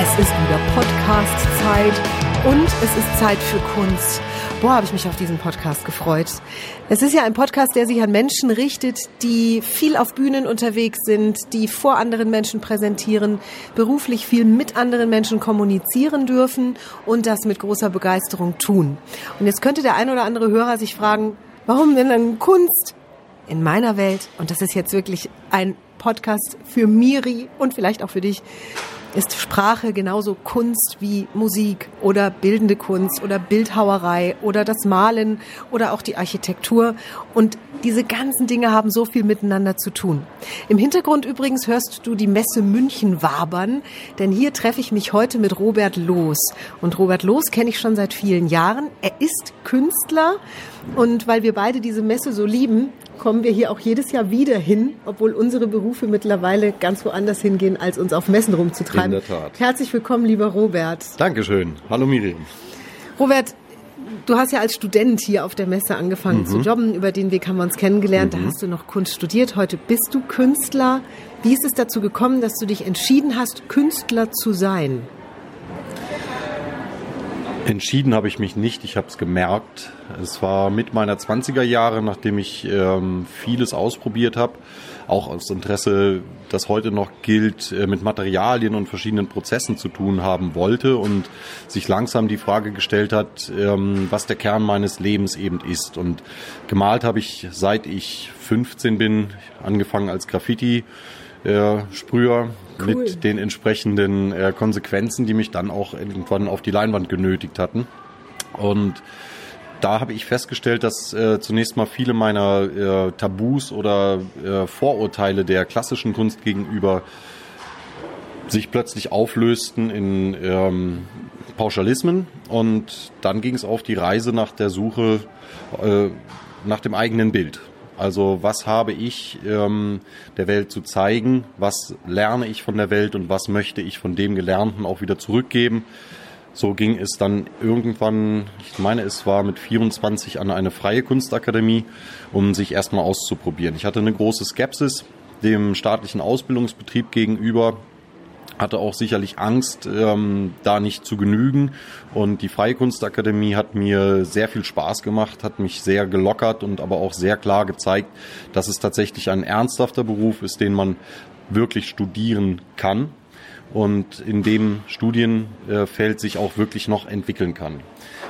Es ist wieder Podcast-Zeit und es ist Zeit für Kunst. Boah, habe ich mich auf diesen Podcast gefreut. Es ist ja ein Podcast, der sich an Menschen richtet, die viel auf Bühnen unterwegs sind, die vor anderen Menschen präsentieren, beruflich viel mit anderen Menschen kommunizieren dürfen und das mit großer Begeisterung tun. Und jetzt könnte der ein oder andere Hörer sich fragen, warum denn dann Kunst? In meiner Welt, und das ist jetzt wirklich ein Podcast für Miri und vielleicht auch für dich, ist Sprache genauso Kunst wie Musik oder bildende Kunst oder Bildhauerei oder das Malen oder auch die Architektur. Und diese ganzen Dinge haben so viel miteinander zu tun. Im Hintergrund übrigens hörst du die Messe München wabern, denn hier treffe ich mich heute mit Robert Loos. Und Robert Loos kenne ich schon seit vielen Jahren. Er ist Künstler und weil wir beide diese Messe so lieben, kommen wir hier auch jedes Jahr wieder hin, obwohl unsere Berufe mittlerweile ganz woanders hingehen, als uns auf Messen rumzutreiben. In der Tat. Herzlich willkommen, lieber Robert. Dankeschön. Hallo Miriam. Robert, du hast ja als Student hier auf der Messe angefangen mhm. zu jobben. Über den Weg haben wir uns kennengelernt. Mhm. Da hast du noch Kunst studiert. Heute bist du Künstler. Wie ist es dazu gekommen, dass du dich entschieden hast, Künstler zu sein? Entschieden habe ich mich nicht, ich habe es gemerkt. Es war mit meiner 20er Jahre, nachdem ich ähm, vieles ausprobiert habe, auch aus Interesse, das heute noch gilt, äh, mit Materialien und verschiedenen Prozessen zu tun haben wollte und sich langsam die Frage gestellt hat, ähm, was der Kern meines Lebens eben ist. Und gemalt habe ich, seit ich 15 bin, angefangen als Graffiti. Äh, Sprüher, cool. mit den entsprechenden äh, Konsequenzen, die mich dann auch irgendwann auf die Leinwand genötigt hatten. Und da habe ich festgestellt, dass äh, zunächst mal viele meiner äh, Tabus oder äh, Vorurteile der klassischen Kunst gegenüber sich plötzlich auflösten in ähm, Pauschalismen und dann ging es auf die Reise nach der Suche äh, nach dem eigenen Bild. Also was habe ich ähm, der Welt zu zeigen, was lerne ich von der Welt und was möchte ich von dem Gelernten auch wieder zurückgeben. So ging es dann irgendwann, ich meine, es war mit 24 an eine freie Kunstakademie, um sich erstmal auszuprobieren. Ich hatte eine große Skepsis dem staatlichen Ausbildungsbetrieb gegenüber, hatte auch sicherlich Angst, ähm, da nicht zu genügen. Und die Freie Kunstakademie hat mir sehr viel Spaß gemacht, hat mich sehr gelockert und aber auch sehr klar gezeigt, dass es tatsächlich ein ernsthafter Beruf ist, den man wirklich studieren kann und in dem Studienfeld sich auch wirklich noch entwickeln kann.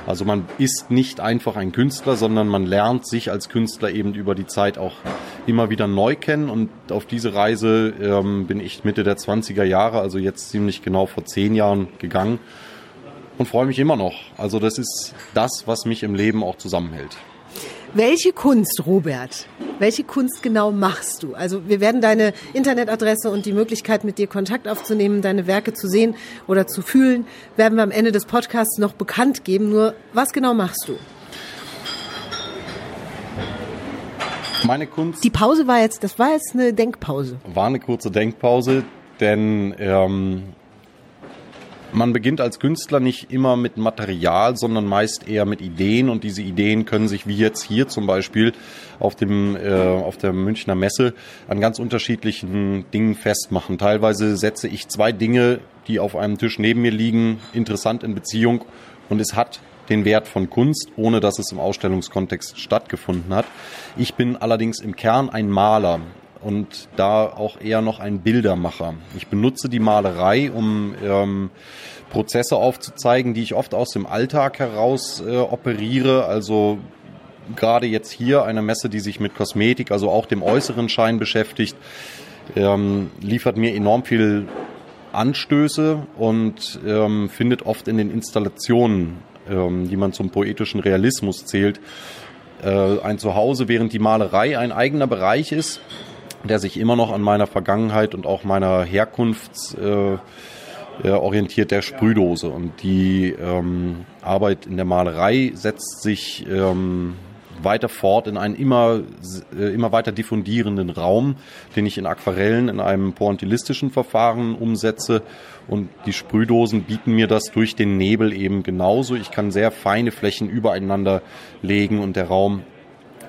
Also man ist nicht einfach ein Künstler, sondern man lernt sich als Künstler eben über die Zeit auch immer wieder neu kennen. Und auf diese Reise ähm, bin ich Mitte der 20er Jahre, also jetzt ziemlich genau vor zehn Jahren gegangen und freue mich immer noch. Also das ist das, was mich im Leben auch zusammenhält. Welche Kunst, Robert? Welche Kunst genau machst du? Also wir werden deine Internetadresse und die Möglichkeit, mit dir Kontakt aufzunehmen, deine Werke zu sehen oder zu fühlen, werden wir am Ende des Podcasts noch bekannt geben. Nur was genau machst du? Meine Kunst. Die Pause war jetzt, das war jetzt eine Denkpause. War eine kurze Denkpause, denn ähm, man beginnt als Künstler nicht immer mit Material, sondern meist eher mit Ideen und diese Ideen können sich wie jetzt hier zum Beispiel auf dem äh, auf der Münchner Messe an ganz unterschiedlichen Dingen festmachen. Teilweise setze ich zwei Dinge, die auf einem Tisch neben mir liegen, interessant in Beziehung und es hat den Wert von Kunst, ohne dass es im Ausstellungskontext stattgefunden hat. Ich bin allerdings im Kern ein Maler und da auch eher noch ein Bildermacher. Ich benutze die Malerei, um ähm, Prozesse aufzuzeigen, die ich oft aus dem Alltag heraus äh, operiere. Also gerade jetzt hier eine Messe, die sich mit Kosmetik, also auch dem äußeren Schein beschäftigt, ähm, liefert mir enorm viel Anstöße und ähm, findet oft in den Installationen, ähm, die man zum poetischen Realismus zählt, äh, ein Zuhause, während die Malerei ein eigener Bereich ist, der sich immer noch an meiner Vergangenheit und auch meiner Herkunft äh, äh, orientiert der Sprühdose. Und die ähm, Arbeit in der Malerei setzt sich ähm, weiter fort in einen immer, äh, immer weiter diffundierenden Raum, den ich in Aquarellen in einem pointillistischen Verfahren umsetze. Und die Sprühdosen bieten mir das durch den Nebel eben genauso. Ich kann sehr feine Flächen übereinander legen und der Raum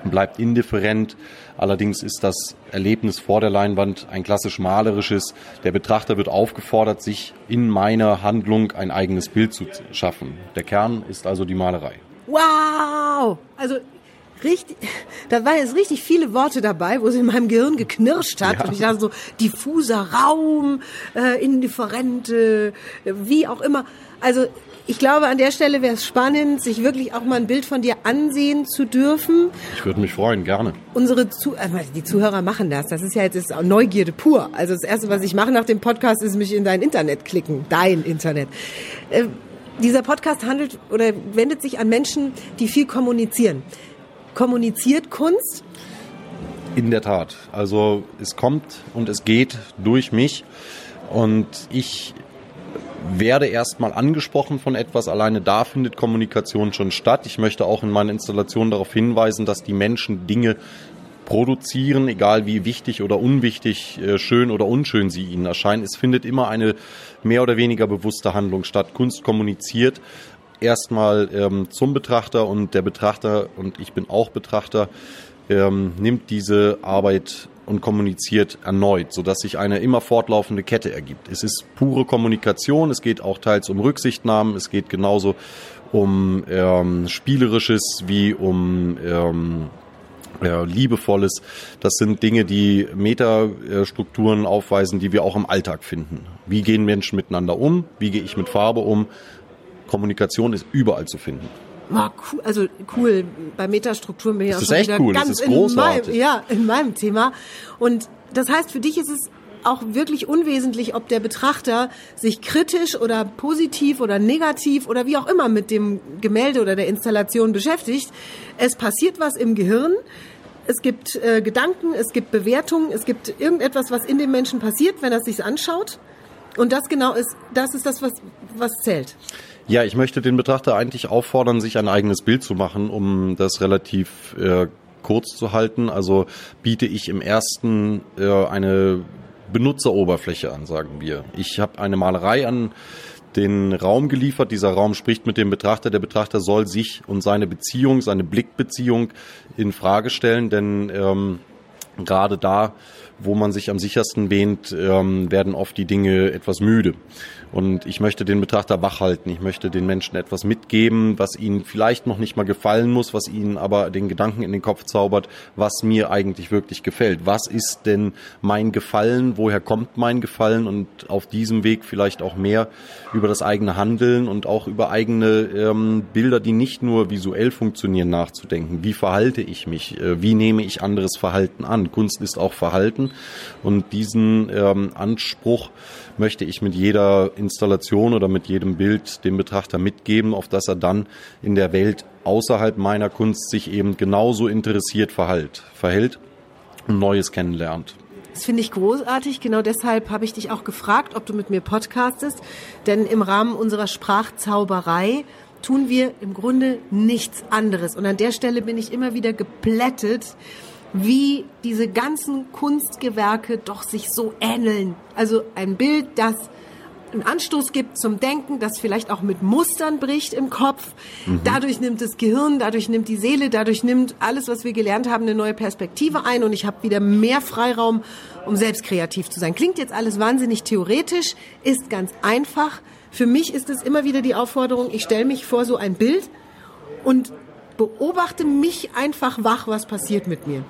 bleibt indifferent. Allerdings ist das Erlebnis vor der Leinwand ein klassisch malerisches. Der Betrachter wird aufgefordert, sich in meiner Handlung ein eigenes Bild zu schaffen. Der Kern ist also die Malerei. Wow! Also richtig, da waren jetzt richtig viele Worte dabei, wo es in meinem Gehirn geknirscht hat. Ja. Und ich dachte so, diffuser Raum, äh, indifferente, wie auch immer. Also ich glaube, an der Stelle wäre es spannend, sich wirklich auch mal ein Bild von dir ansehen zu dürfen. Ich würde mich freuen, gerne. Unsere Zu äh, die Zuhörer machen das. Das ist ja jetzt ist Neugierde pur. Also das Erste, was ich mache nach dem Podcast, ist mich in dein Internet klicken. Dein Internet. Äh, dieser Podcast handelt oder wendet sich an Menschen, die viel kommunizieren. Kommuniziert Kunst? In der Tat. Also es kommt und es geht durch mich. Und ich werde erstmal angesprochen von etwas. Alleine da findet Kommunikation schon statt. Ich möchte auch in meiner Installation darauf hinweisen, dass die Menschen Dinge produzieren, egal wie wichtig oder unwichtig, äh, schön oder unschön sie ihnen erscheinen. Es findet immer eine mehr oder weniger bewusste Handlung statt. Kunst kommuniziert erstmal ähm, zum Betrachter und der Betrachter, und ich bin auch Betrachter, ähm, nimmt diese Arbeit und kommuniziert erneut, sodass sich eine immer fortlaufende Kette ergibt. Es ist pure Kommunikation, es geht auch teils um Rücksichtnahmen, es geht genauso um ähm, Spielerisches wie um ähm, ja, liebevolles. Das sind Dinge, die Metastrukturen aufweisen, die wir auch im Alltag finden. Wie gehen Menschen miteinander um? Wie gehe ich mit Farbe um? Kommunikation ist überall zu finden. Oh, cool, also cool. Bei Metastrukturen bin ich das auch schon echt wieder cool. ganz das ist in großartig. meinem, ja, in meinem Thema. Und das heißt, für dich ist es auch wirklich unwesentlich, ob der Betrachter sich kritisch oder positiv oder negativ oder wie auch immer mit dem Gemälde oder der Installation beschäftigt. Es passiert was im Gehirn. Es gibt äh, Gedanken, es gibt Bewertungen, es gibt irgendetwas, was in dem Menschen passiert, wenn er sich anschaut. Und das genau ist, das ist das, was, was zählt. Ja, ich möchte den Betrachter eigentlich auffordern, sich ein eigenes Bild zu machen, um das relativ äh, kurz zu halten. Also biete ich im ersten äh, eine Benutzeroberfläche an, sagen wir. Ich habe eine Malerei an den Raum geliefert. Dieser Raum spricht mit dem Betrachter. Der Betrachter soll sich und seine Beziehung, seine Blickbeziehung in Frage stellen, denn ähm, gerade da, wo man sich am sichersten wähnt, ähm, werden oft die Dinge etwas müde. Und ich möchte den Betrachter wach halten. Ich möchte den Menschen etwas mitgeben, was ihnen vielleicht noch nicht mal gefallen muss, was ihnen aber den Gedanken in den Kopf zaubert, was mir eigentlich wirklich gefällt. Was ist denn mein Gefallen? Woher kommt mein Gefallen? Und auf diesem Weg vielleicht auch mehr über das eigene Handeln und auch über eigene ähm, Bilder, die nicht nur visuell funktionieren, nachzudenken. Wie verhalte ich mich? Äh, wie nehme ich anderes Verhalten an? Kunst ist auch Verhalten. Und diesen ähm, Anspruch möchte ich mit jeder Installation oder mit jedem Bild dem Betrachter mitgeben, auf das er dann in der Welt außerhalb meiner Kunst sich eben genauso interessiert verhält, verhält und Neues kennenlernt. Das finde ich großartig. Genau deshalb habe ich dich auch gefragt, ob du mit mir podcastest. Denn im Rahmen unserer Sprachzauberei tun wir im Grunde nichts anderes. Und an der Stelle bin ich immer wieder geplättet, wie diese ganzen Kunstgewerke doch sich so ähneln. Also ein Bild, das einen Anstoß gibt zum Denken, das vielleicht auch mit Mustern bricht im Kopf. Mhm. Dadurch nimmt das Gehirn, dadurch nimmt die Seele, dadurch nimmt alles, was wir gelernt haben, eine neue Perspektive ein und ich habe wieder mehr Freiraum, um selbst kreativ zu sein. Klingt jetzt alles wahnsinnig theoretisch, ist ganz einfach. Für mich ist es immer wieder die Aufforderung, ich stelle mich vor so ein Bild und beobachte mich einfach wach, was passiert mit mir.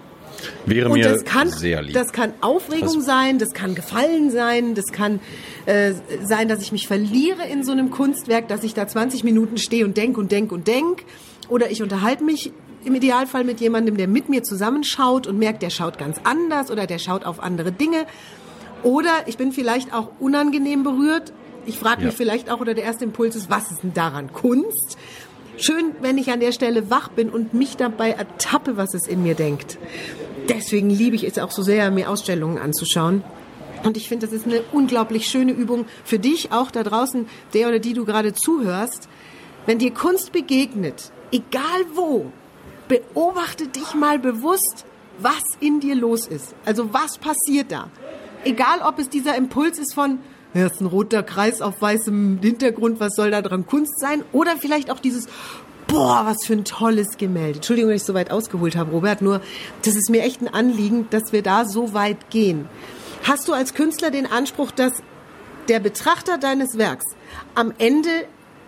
Wäre und mir das kann, sehr lieb. Das kann Aufregung das sein, das kann Gefallen sein, das kann äh, sein, dass ich mich verliere in so einem Kunstwerk, dass ich da 20 Minuten stehe und denk und denk und denk. Oder ich unterhalte mich im Idealfall mit jemandem, der mit mir zusammenschaut und merkt, der schaut ganz anders oder der schaut auf andere Dinge. Oder ich bin vielleicht auch unangenehm berührt. Ich frage mich ja. vielleicht auch, oder der erste Impuls ist, was ist denn daran Kunst? Schön, wenn ich an der Stelle wach bin und mich dabei ertappe, was es in mir denkt. Deswegen liebe ich es auch so sehr, mir Ausstellungen anzuschauen. Und ich finde, das ist eine unglaublich schöne Übung für dich, auch da draußen, der oder die du gerade zuhörst. Wenn dir Kunst begegnet, egal wo, beobachte dich mal bewusst, was in dir los ist. Also was passiert da? Egal, ob es dieser Impuls ist von, ja, ist ein roter Kreis auf weißem Hintergrund, was soll da dran Kunst sein? Oder vielleicht auch dieses, boah, was für ein tolles Gemälde. Entschuldigung, dass ich so weit ausgeholt habe, Robert, nur das ist mir echt ein Anliegen, dass wir da so weit gehen. Hast du als Künstler den Anspruch, dass der Betrachter deines Werks am Ende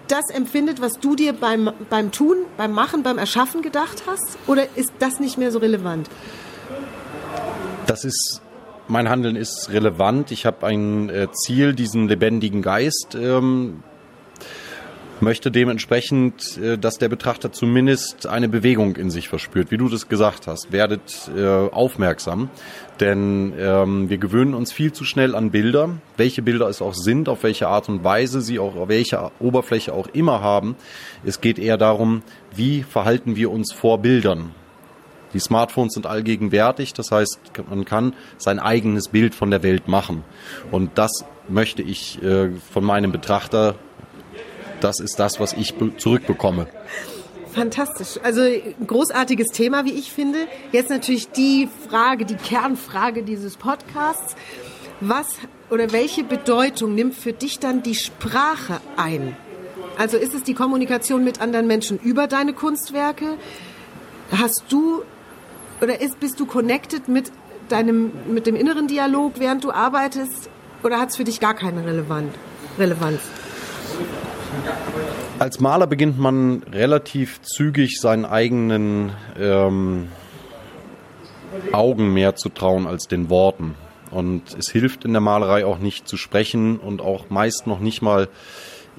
das empfindet, was du dir beim, beim Tun, beim Machen, beim Erschaffen gedacht hast? Oder ist das nicht mehr so relevant? Das ist mein Handeln ist relevant. Ich habe ein äh, Ziel, diesen lebendigen Geist ähm, möchte dementsprechend, äh, dass der Betrachter zumindest eine Bewegung in sich verspürt. Wie du das gesagt hast, werdet äh, aufmerksam, denn ähm, wir gewöhnen uns viel zu schnell an Bilder, welche Bilder es auch sind, auf welche Art und Weise sie auch auf welcher Oberfläche auch immer haben. Es geht eher darum, wie verhalten wir uns vor Bildern. Die Smartphones sind allgegenwärtig, das heißt, man kann sein eigenes Bild von der Welt machen. Und das möchte ich äh, von meinem Betrachter das ist das, was ich zurückbekomme. Fantastisch. Also großartiges Thema, wie ich finde. Jetzt natürlich die Frage, die Kernfrage dieses Podcasts. Was oder welche Bedeutung nimmt für dich dann die Sprache ein? Also ist es die Kommunikation mit anderen Menschen über deine Kunstwerke? Hast du oder ist, bist du connected mit deinem, mit dem inneren Dialog, während du arbeitest? Oder hat es für dich gar keine Relevanz? Relevanz? Als Maler beginnt man relativ zügig seinen eigenen ähm, Augen mehr zu trauen als den Worten. Und es hilft in der Malerei auch nicht zu sprechen und auch meist noch nicht mal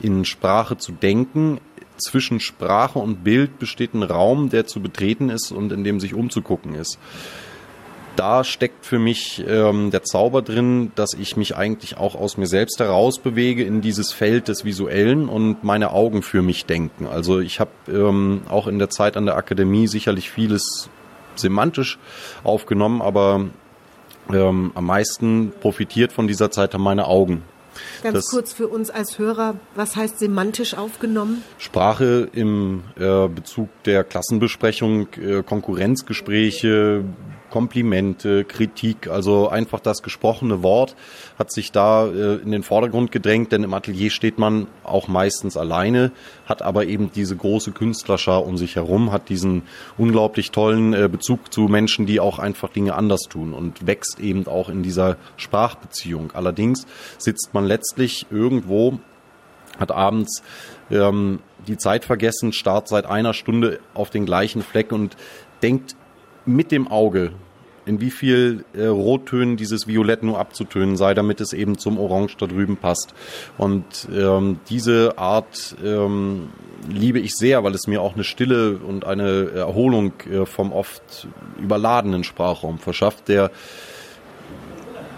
in Sprache zu denken. Zwischen Sprache und Bild besteht ein Raum, der zu betreten ist und in dem sich umzugucken ist da steckt für mich ähm, der Zauber drin, dass ich mich eigentlich auch aus mir selbst heraus bewege in dieses Feld des Visuellen und meine Augen für mich denken. Also ich habe ähm, auch in der Zeit an der Akademie sicherlich vieles semantisch aufgenommen, aber ähm, am meisten profitiert von dieser Zeit haben meine Augen. Ganz das kurz für uns als Hörer, was heißt semantisch aufgenommen? Sprache im äh, Bezug der Klassenbesprechung, äh, Konkurrenzgespräche, Komplimente, Kritik, also einfach das gesprochene Wort hat sich da äh, in den Vordergrund gedrängt, denn im Atelier steht man auch meistens alleine, hat aber eben diese große Künstlerschar um sich herum, hat diesen unglaublich tollen äh, Bezug zu Menschen, die auch einfach Dinge anders tun und wächst eben auch in dieser Sprachbeziehung. Allerdings sitzt man letztlich irgendwo, hat abends ähm, die Zeit vergessen, starrt seit einer Stunde auf den gleichen Fleck und denkt mit dem Auge, in wie viel äh, Rottönen dieses Violett nur abzutönen sei, damit es eben zum Orange da drüben passt. Und ähm, diese Art ähm, liebe ich sehr, weil es mir auch eine Stille und eine Erholung äh, vom oft überladenen Sprachraum verschafft, der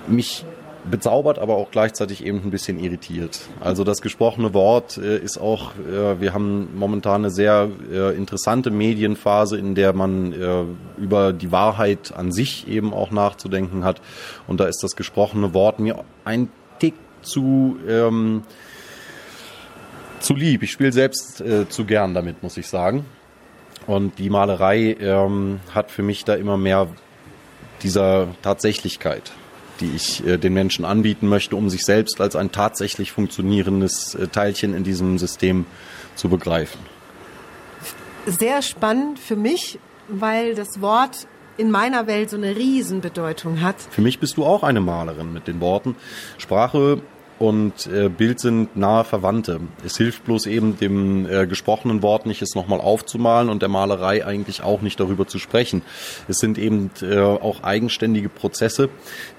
mich bezaubert, aber auch gleichzeitig eben ein bisschen irritiert. Also das gesprochene Wort äh, ist auch, äh, wir haben momentan eine sehr äh, interessante Medienphase, in der man äh, über die Wahrheit an sich eben auch nachzudenken hat. Und da ist das gesprochene Wort mir ein Tick zu, ähm, zu lieb. Ich spiele selbst äh, zu gern damit, muss ich sagen. Und die Malerei ähm, hat für mich da immer mehr dieser Tatsächlichkeit die ich äh, den Menschen anbieten möchte, um sich selbst als ein tatsächlich funktionierendes äh, Teilchen in diesem System zu begreifen. Sehr spannend für mich, weil das Wort in meiner Welt so eine Riesenbedeutung hat. Für mich bist du auch eine Malerin mit den Worten. Sprache und äh, Bild sind nahe Verwandte. Es hilft bloß eben dem äh, gesprochenen Wort nicht, es nochmal aufzumalen und der Malerei eigentlich auch nicht darüber zu sprechen. Es sind eben äh, auch eigenständige Prozesse,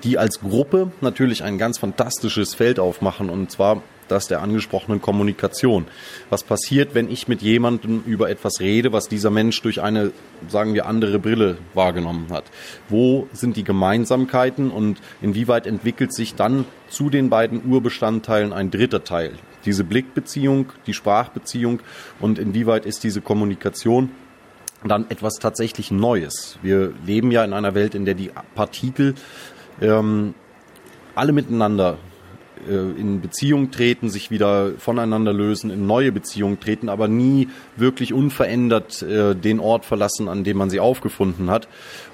die als Gruppe natürlich ein ganz fantastisches Feld aufmachen und zwar das der angesprochenen Kommunikation. Was passiert, wenn ich mit jemandem über etwas rede, was dieser Mensch durch eine, sagen wir, andere Brille wahrgenommen hat? Wo sind die Gemeinsamkeiten und inwieweit entwickelt sich dann zu den beiden Urbestandteilen ein dritter Teil? Diese Blickbeziehung, die Sprachbeziehung und inwieweit ist diese Kommunikation dann etwas tatsächlich Neues. Wir leben ja in einer Welt, in der die Partikel ähm, alle miteinander in Beziehung treten, sich wieder voneinander lösen, in neue Beziehungen treten, aber nie wirklich unverändert äh, den Ort verlassen, an dem man sie aufgefunden hat.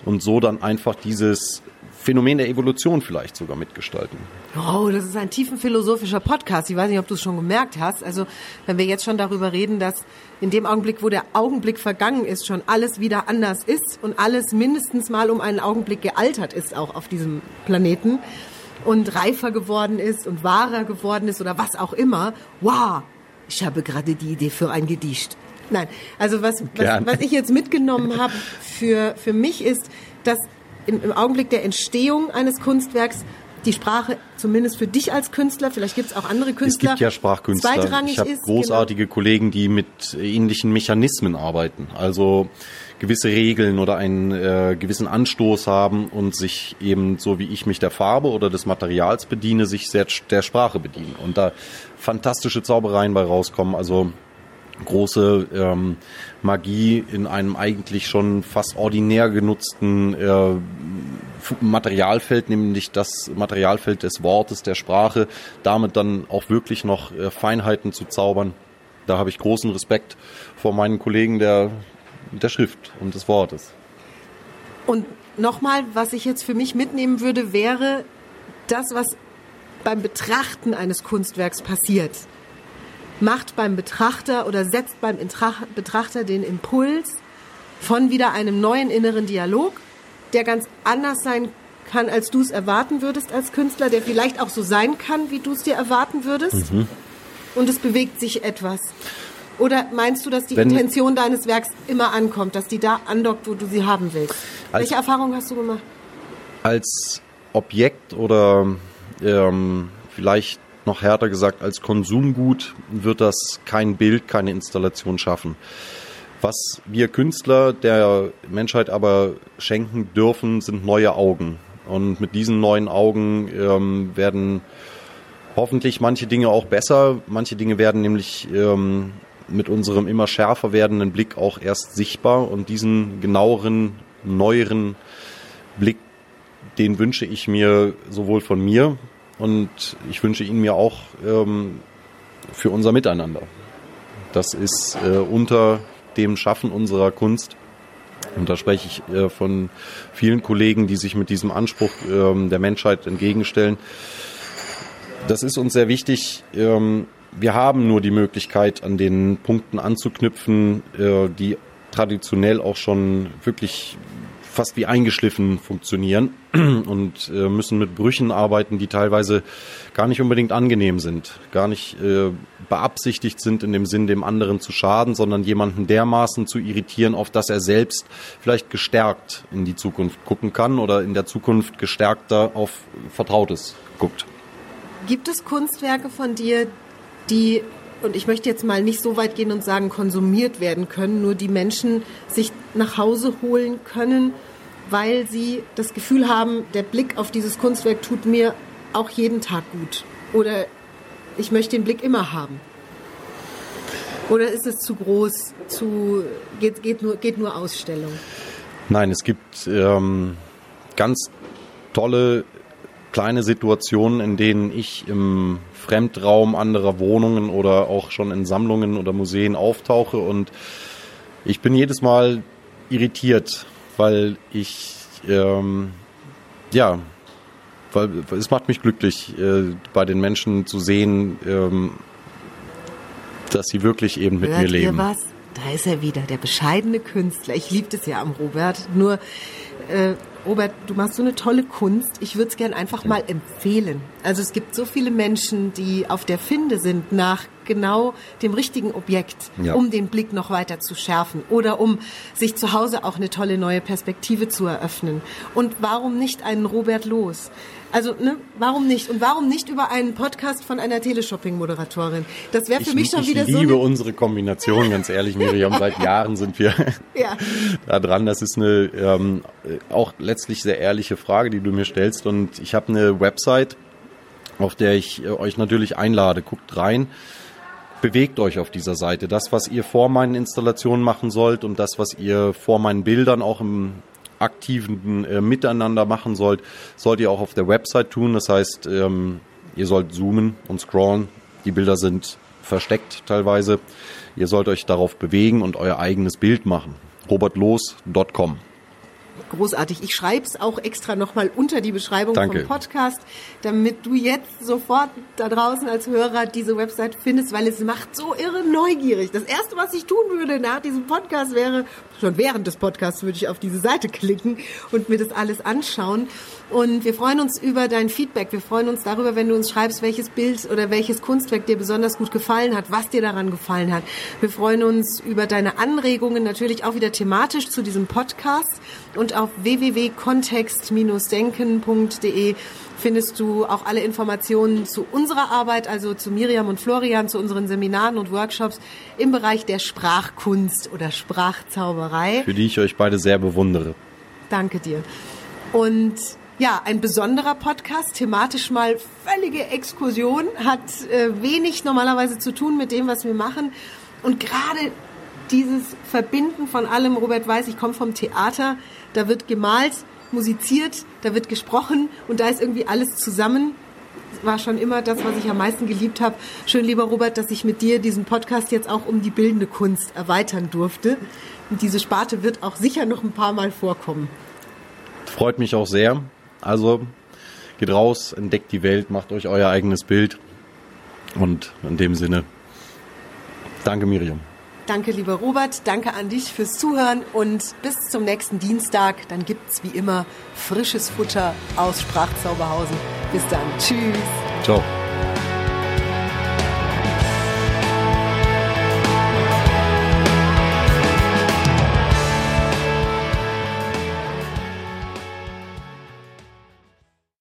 Und so dann einfach dieses Phänomen der Evolution vielleicht sogar mitgestalten. Oh, das ist ein tiefenphilosophischer Podcast. Ich weiß nicht, ob du es schon gemerkt hast. Also, wenn wir jetzt schon darüber reden, dass in dem Augenblick, wo der Augenblick vergangen ist, schon alles wieder anders ist und alles mindestens mal um einen Augenblick gealtert ist, auch auf diesem Planeten und reifer geworden ist und wahrer geworden ist oder was auch immer. Wow, ich habe gerade die Idee für ein Gedicht. Nein, also was, was, was ich jetzt mitgenommen habe für, für mich ist, dass im, im Augenblick der Entstehung eines Kunstwerks die Sprache zumindest für dich als Künstler, vielleicht gibt es auch andere Künstler, es gibt ja Sprachkünstler. zweitrangig ich habe ist. großartige genau. Kollegen, die mit ähnlichen Mechanismen arbeiten. Also gewisse Regeln oder einen äh, gewissen Anstoß haben und sich eben, so wie ich mich der Farbe oder des Materials bediene, sich sehr der Sprache bedienen. Und da fantastische Zaubereien bei rauskommen. Also große ähm, Magie in einem eigentlich schon fast ordinär genutzten äh, Materialfeld, nämlich das Materialfeld des Wortes, der Sprache, damit dann auch wirklich noch äh, Feinheiten zu zaubern. Da habe ich großen Respekt vor meinen Kollegen der, der Schrift und des Wortes. Und nochmal, was ich jetzt für mich mitnehmen würde, wäre das, was beim Betrachten eines Kunstwerks passiert macht beim Betrachter oder setzt beim Betrachter den Impuls von wieder einem neuen inneren Dialog, der ganz anders sein kann, als du es erwarten würdest als Künstler, der vielleicht auch so sein kann, wie du es dir erwarten würdest. Mhm. Und es bewegt sich etwas. Oder meinst du, dass die Wenn, Intention deines Werks immer ankommt, dass die da andockt, wo du sie haben willst? Welche Erfahrung hast du gemacht? Als Objekt oder ähm, vielleicht noch härter gesagt, als Konsumgut wird das kein Bild, keine Installation schaffen. Was wir Künstler der Menschheit aber schenken dürfen, sind neue Augen. Und mit diesen neuen Augen ähm, werden hoffentlich manche Dinge auch besser. Manche Dinge werden nämlich ähm, mit unserem immer schärfer werdenden Blick auch erst sichtbar. Und diesen genaueren, neueren Blick, den wünsche ich mir sowohl von mir und ich wünsche ihn mir auch ähm, für unser Miteinander. Das ist äh, unter dem Schaffen unserer Kunst. Und da spreche ich äh, von vielen Kollegen, die sich mit diesem Anspruch ähm, der Menschheit entgegenstellen. Das ist uns sehr wichtig. Ähm, wir haben nur die Möglichkeit, an den Punkten anzuknüpfen, äh, die traditionell auch schon wirklich fast wie eingeschliffen funktionieren und äh, müssen mit Brüchen arbeiten, die teilweise gar nicht unbedingt angenehm sind, gar nicht äh, beabsichtigt sind, in dem Sinn, dem anderen zu schaden, sondern jemanden dermaßen zu irritieren, auf dass er selbst vielleicht gestärkt in die Zukunft gucken kann oder in der Zukunft gestärkter auf Vertrautes guckt. Gibt es Kunstwerke von dir, die und ich möchte jetzt mal nicht so weit gehen und sagen, konsumiert werden können, nur die Menschen sich nach Hause holen können, weil sie das Gefühl haben, der Blick auf dieses Kunstwerk tut mir auch jeden Tag gut. Oder ich möchte den Blick immer haben. Oder ist es zu groß, zu geht, geht, nur, geht nur Ausstellung? Nein, es gibt ähm, ganz tolle kleine Situationen, in denen ich im Fremdraum anderer Wohnungen oder auch schon in Sammlungen oder Museen auftauche und ich bin jedes Mal irritiert, weil ich ähm, ja, weil es macht mich glücklich, äh, bei den Menschen zu sehen, ähm, dass sie wirklich eben mit Hört mir leben. Ihr was? Da ist er wieder, der bescheidene Künstler. Ich liebe das ja am Robert. Nur äh, Robert, du machst so eine tolle Kunst. Ich würde es gern einfach mal empfehlen. Also es gibt so viele Menschen, die auf der Finde sind nach genau dem richtigen Objekt, ja. um den Blick noch weiter zu schärfen oder um sich zu Hause auch eine tolle neue Perspektive zu eröffnen. Und warum nicht einen Robert Los? Also, ne, warum nicht? Und warum nicht über einen Podcast von einer Teleshopping-Moderatorin? Das wäre für ich, mich schon wieder so. Ich liebe unsere Kombination, ganz ehrlich, Miriam. Seit Jahren sind wir ja. da dran. Das ist eine ähm, auch letztlich sehr ehrliche Frage, die du mir stellst. Und ich habe eine Website, auf der ich äh, euch natürlich einlade. Guckt rein bewegt euch auf dieser Seite. Das, was ihr vor meinen Installationen machen sollt und das, was ihr vor meinen Bildern auch im aktiven äh, Miteinander machen sollt, sollt ihr auch auf der Website tun. Das heißt, ähm, ihr sollt zoomen und scrollen. Die Bilder sind versteckt teilweise. Ihr sollt euch darauf bewegen und euer eigenes Bild machen. robertlos.com großartig. Ich schreibe es auch extra nochmal unter die Beschreibung Danke. vom Podcast, damit du jetzt sofort da draußen als Hörer diese Website findest, weil es macht so irre neugierig. Das Erste, was ich tun würde nach diesem Podcast wäre, schon während des Podcasts würde ich auf diese Seite klicken und mir das alles anschauen. Und wir freuen uns über dein Feedback. Wir freuen uns darüber, wenn du uns schreibst, welches Bild oder welches Kunstwerk dir besonders gut gefallen hat, was dir daran gefallen hat. Wir freuen uns über deine Anregungen, natürlich auch wieder thematisch zu diesem Podcast. Und auf www.kontext-denken.de findest du auch alle Informationen zu unserer Arbeit, also zu Miriam und Florian, zu unseren Seminaren und Workshops im Bereich der Sprachkunst oder Sprachzauberei. Für die ich euch beide sehr bewundere. Danke dir. Und ja, ein besonderer Podcast, thematisch mal völlige Exkursion, hat äh, wenig normalerweise zu tun mit dem, was wir machen. Und gerade dieses Verbinden von allem, Robert weiß, ich komme vom Theater, da wird gemalt, musiziert, da wird gesprochen und da ist irgendwie alles zusammen. War schon immer das, was ich am meisten geliebt habe. Schön, lieber Robert, dass ich mit dir diesen Podcast jetzt auch um die bildende Kunst erweitern durfte. Und diese Sparte wird auch sicher noch ein paar Mal vorkommen. Freut mich auch sehr. Also geht raus, entdeckt die Welt, macht euch euer eigenes Bild. Und in dem Sinne, danke Miriam. Danke, lieber Robert. Danke an dich fürs Zuhören und bis zum nächsten Dienstag. Dann gibt's wie immer frisches Futter aus Sprachzauberhausen. Bis dann. Tschüss. Ciao.